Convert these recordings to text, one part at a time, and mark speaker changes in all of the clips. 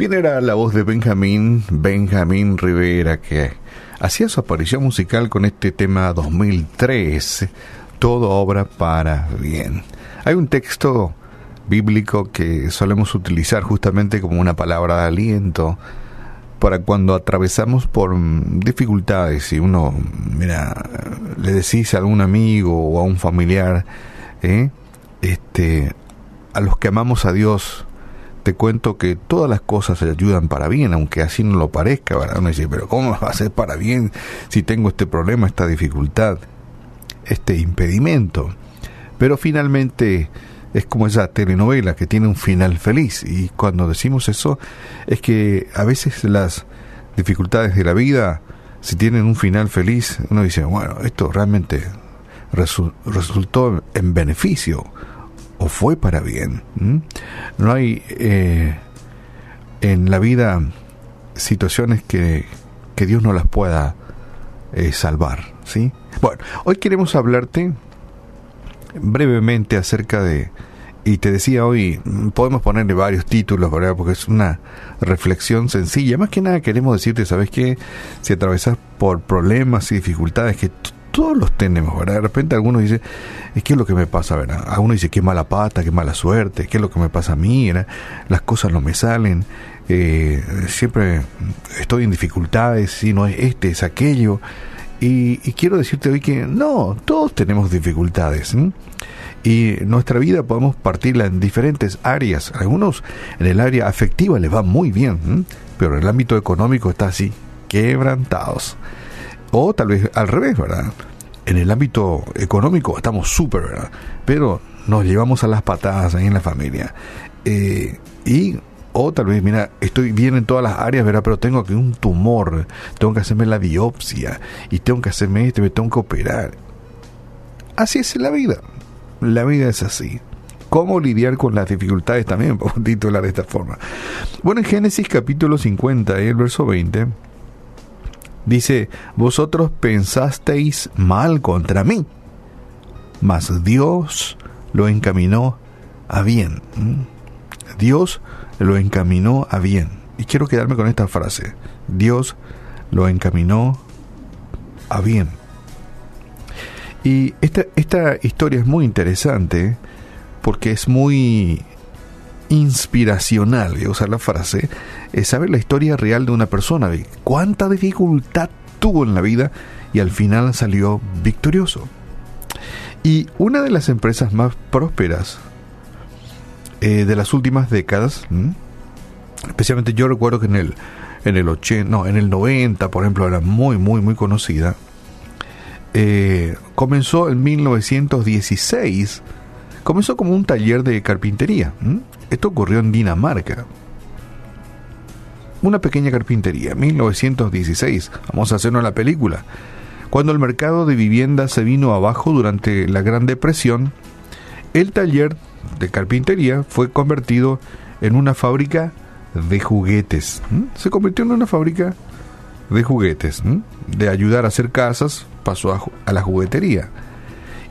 Speaker 1: Bien, era la voz de Benjamín, Benjamín Rivera, que hacía su aparición musical con este tema 2003, Todo obra para bien. Hay un texto bíblico que solemos utilizar justamente como una palabra de aliento para cuando atravesamos por dificultades y uno, mira, le decís a algún amigo o a un familiar, ¿eh? este, a los que amamos a Dios, te cuento que todas las cosas se ayudan para bien, aunque así no lo parezca. Uno dice, pero ¿cómo va a ser para bien si tengo este problema, esta dificultad, este impedimento? Pero finalmente es como esa telenovela que tiene un final feliz y cuando decimos eso es que a veces las dificultades de la vida, si tienen un final feliz, uno dice, bueno, esto realmente resultó en beneficio o fue para bien. No hay eh, en la vida situaciones que, que, Dios no las pueda eh, salvar. ¿sí? Bueno, hoy queremos hablarte brevemente acerca de, y te decía hoy, podemos ponerle varios títulos, ¿verdad? Porque es una reflexión sencilla. Más que nada queremos decirte, ¿sabes qué? Si atravesas por problemas y dificultades que todos los tenemos, ¿verdad? De repente algunos dicen, ¿qué es lo que me pasa, verdad? A uno dice, qué mala pata, qué mala suerte, qué es lo que me pasa a mí, Las cosas no me salen, eh, siempre estoy en dificultades, si no es este, es aquello. Y, quiero decirte hoy que no, todos tenemos dificultades. Y nuestra vida podemos partirla en diferentes áreas. Algunos en el área afectiva les va muy bien, pero en el ámbito económico está así, quebrantados. O tal vez al revés, ¿verdad? En el ámbito económico estamos súper, ¿verdad? Pero nos llevamos a las patadas ahí en la familia. Eh, y, o tal vez, mira, estoy bien en todas las áreas, ¿verdad? Pero tengo aquí un tumor, tengo que hacerme la biopsia, y tengo que hacerme esto, me tengo que operar. Así es la vida. La vida es así. ¿Cómo lidiar con las dificultades también? Podemos titular de esta forma. Bueno, en Génesis capítulo 50, el verso 20 Dice, vosotros pensasteis mal contra mí, mas Dios lo encaminó a bien. Dios lo encaminó a bien. Y quiero quedarme con esta frase. Dios lo encaminó a bien. Y esta, esta historia es muy interesante porque es muy inspiracional, voy a usar la frase, es saber la historia real de una persona, de cuánta dificultad tuvo en la vida y al final salió victorioso. Y una de las empresas más prósperas eh, de las últimas décadas, especialmente yo recuerdo que en el, en el 80, no, en el 90, por ejemplo, era muy, muy, muy conocida, eh, comenzó en 1916, comenzó como un taller de carpintería. Esto ocurrió en Dinamarca. Una pequeña carpintería, 1916. Vamos a hacernos la película. Cuando el mercado de vivienda se vino abajo durante la Gran Depresión, el taller de carpintería fue convertido en una fábrica de juguetes. Se convirtió en una fábrica de juguetes. De ayudar a hacer casas pasó a, a la juguetería.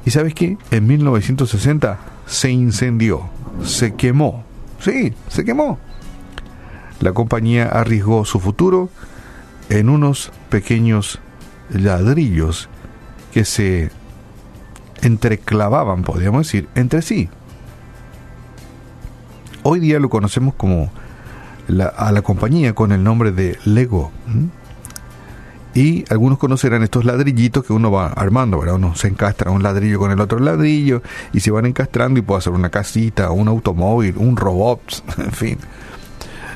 Speaker 1: ¿Y sabes qué? En 1960 se incendió, se quemó Sí, se quemó. La compañía arriesgó su futuro en unos pequeños ladrillos que se entreclavaban, podríamos decir, entre sí. Hoy día lo conocemos como a la compañía con el nombre de Lego. Y algunos conocerán estos ladrillitos que uno va armando, ¿verdad? Uno se encastra un ladrillo con el otro ladrillo y se van encastrando y puede hacer una casita, un automóvil, un robot, en fin.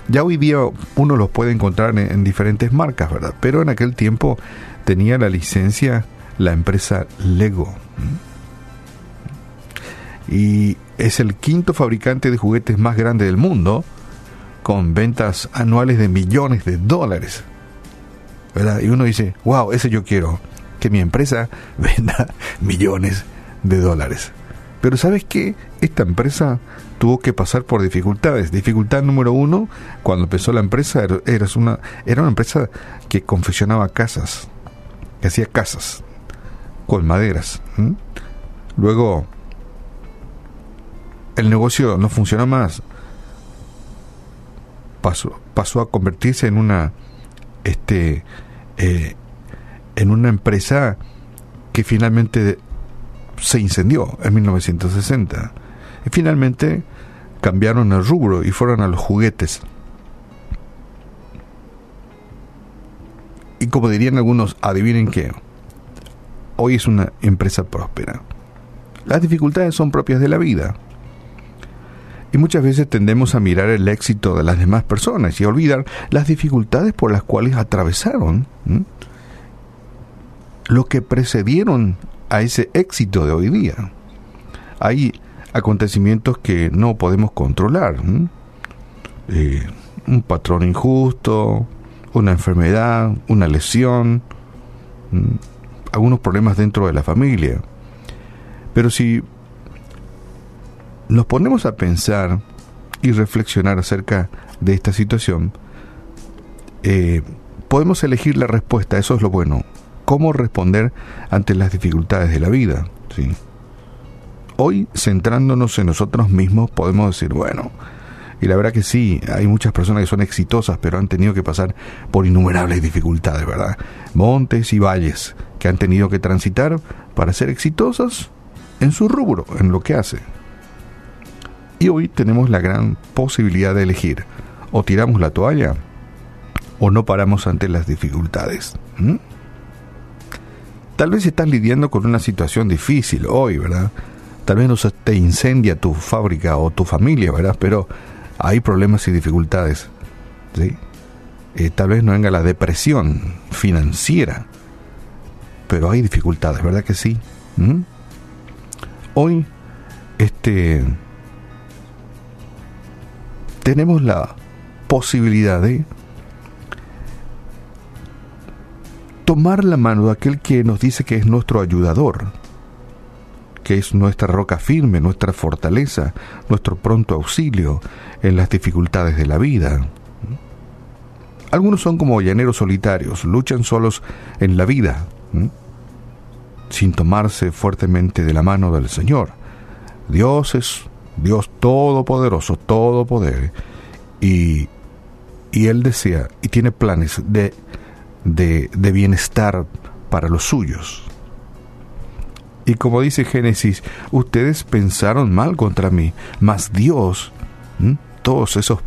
Speaker 1: Ya hoy día uno los puede encontrar en, diferentes marcas, ¿verdad? Pero en aquel tiempo tenía la licencia la empresa Lego. Y es el quinto fabricante de juguetes más grande del mundo, con ventas anuales de millones de dólares. Y uno dice, wow, ese yo quiero, que mi empresa venda millones de dólares. Pero ¿sabes qué? Esta empresa tuvo que pasar por dificultades. Dificultad número uno, cuando empezó la empresa, era una, era una empresa que confeccionaba casas, que hacía casas con maderas. Luego, el negocio no funcionó más. pasó, pasó a convertirse en una este eh, en una empresa que finalmente se incendió en 1960 y finalmente cambiaron el rubro y fueron a los juguetes. Y como dirían algunos adivinen qué hoy es una empresa próspera. Las dificultades son propias de la vida. Y muchas veces tendemos a mirar el éxito de las demás personas y olvidar las dificultades por las cuales atravesaron lo que precedieron a ese éxito de hoy día. Hay acontecimientos que no podemos controlar. Eh, un patrón injusto, una enfermedad, una lesión, algunos problemas dentro de la familia. Pero si nos ponemos a pensar y reflexionar acerca de esta situación, eh, podemos elegir la respuesta, eso es lo bueno, cómo responder ante las dificultades de la vida. ¿sí? Hoy, centrándonos en nosotros mismos, podemos decir, bueno, y la verdad que sí, hay muchas personas que son exitosas, pero han tenido que pasar por innumerables dificultades, ¿verdad? Montes y valles que han tenido que transitar para ser exitosas en su rubro, en lo que hace. Y hoy tenemos la gran posibilidad de elegir, o tiramos la toalla, o no paramos ante las dificultades. Tal vez estás lidiando con una situación difícil hoy, ¿verdad? Tal vez no te incendia tu fábrica o tu familia, ¿verdad? Pero hay problemas y dificultades, ¿sí? Eh, tal vez no venga la depresión financiera, pero hay dificultades, ¿verdad que sí? Hoy, este, tenemos la posibilidad de tomar la mano de aquel que nos dice que es nuestro ayudador, que es nuestra roca firme, nuestra fortaleza, nuestro pronto auxilio en las dificultades de la vida. Algunos son como llaneros solitarios, luchan solos en la vida, sin tomarse fuertemente de la mano del Señor. Dios es Dios todopoderoso, todo poder, y, y Él desea y tiene planes de de, bienestar para los suyos. Y como dice Génesis, ustedes pensaron mal contra mí, mas Dios, todos esos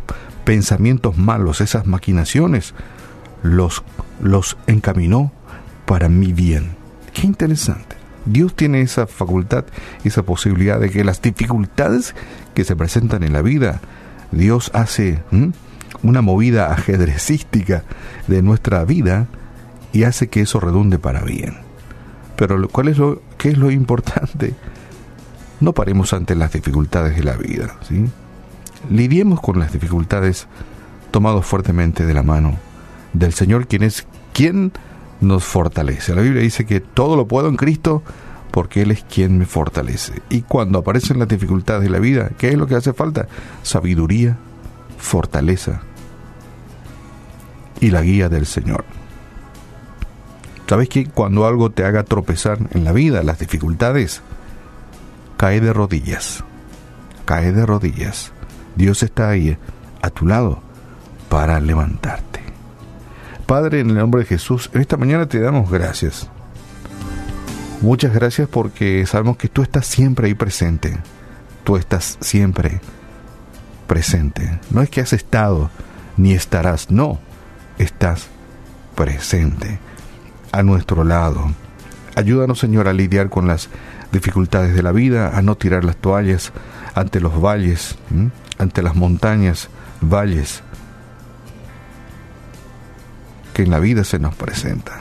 Speaker 1: pensamientos malos, esas maquinaciones, los, los encaminó para mi bien. Qué interesante. Dios tiene esa facultad, esa posibilidad de que las dificultades que se presentan en la vida, Dios hace una movida ajedrecística de nuestra vida y hace que eso redunde para bien. Pero ¿cuál es lo, ¿qué es lo importante? No paremos ante las dificultades de la vida, ¿sí? Lidiemos con las dificultades tomados fuertemente de la mano del Señor, quien es quien nos fortalece. La Biblia dice que todo lo puedo en Cristo porque Él es quien me fortalece. Y cuando aparecen las dificultades de la vida, ¿qué es lo que hace falta? Sabiduría, fortaleza y la guía del Señor. ¿Sabes que cuando algo te haga tropezar en la vida, las dificultades, cae de rodillas, cae de rodillas. Dios está ahí a tu lado para levantarte. Padre, en el nombre de Jesús, en esta mañana te damos gracias. Muchas gracias porque sabemos que tú estás siempre ahí presente. Tú estás siempre presente. No es que has estado ni estarás, no, estás presente a nuestro lado. Ayúdanos, Señor, a lidiar con las dificultades de la vida, a no tirar las toallas ante los valles, ante las montañas, valles que en la vida se nos presenta.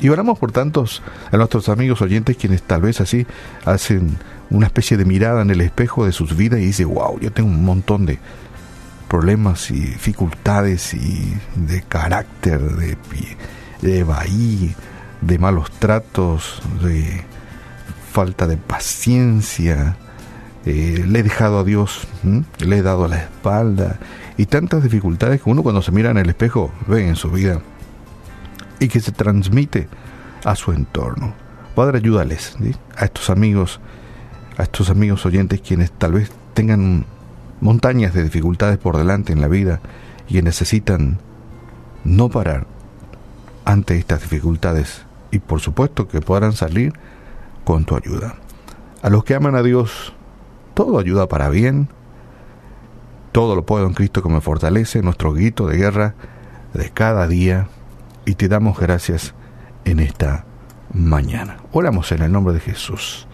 Speaker 1: Y oramos por tantos a nuestros amigos oyentes quienes tal vez así hacen una especie de mirada en el espejo de sus vidas y dicen, wow, yo tengo un montón de problemas y dificultades y de carácter, de, de bahí, de malos tratos, de falta de paciencia. Eh, le he dejado a Dios, le he dado la espalda y tantas dificultades que uno cuando se mira en el espejo ve en su vida y que se transmite a su entorno. Padre, ayúdales a estos amigos, a estos amigos oyentes quienes tal vez tengan montañas de dificultades por delante en la vida y necesitan no parar ante estas dificultades y por supuesto que podrán salir con tu ayuda. A los que aman a Dios, todo ayuda para bien. Todo lo puedo en Cristo que me fortalece, nuestro grito de guerra de cada día. Y te damos gracias en esta mañana. Oramos en el nombre de Jesús.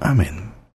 Speaker 1: Amén.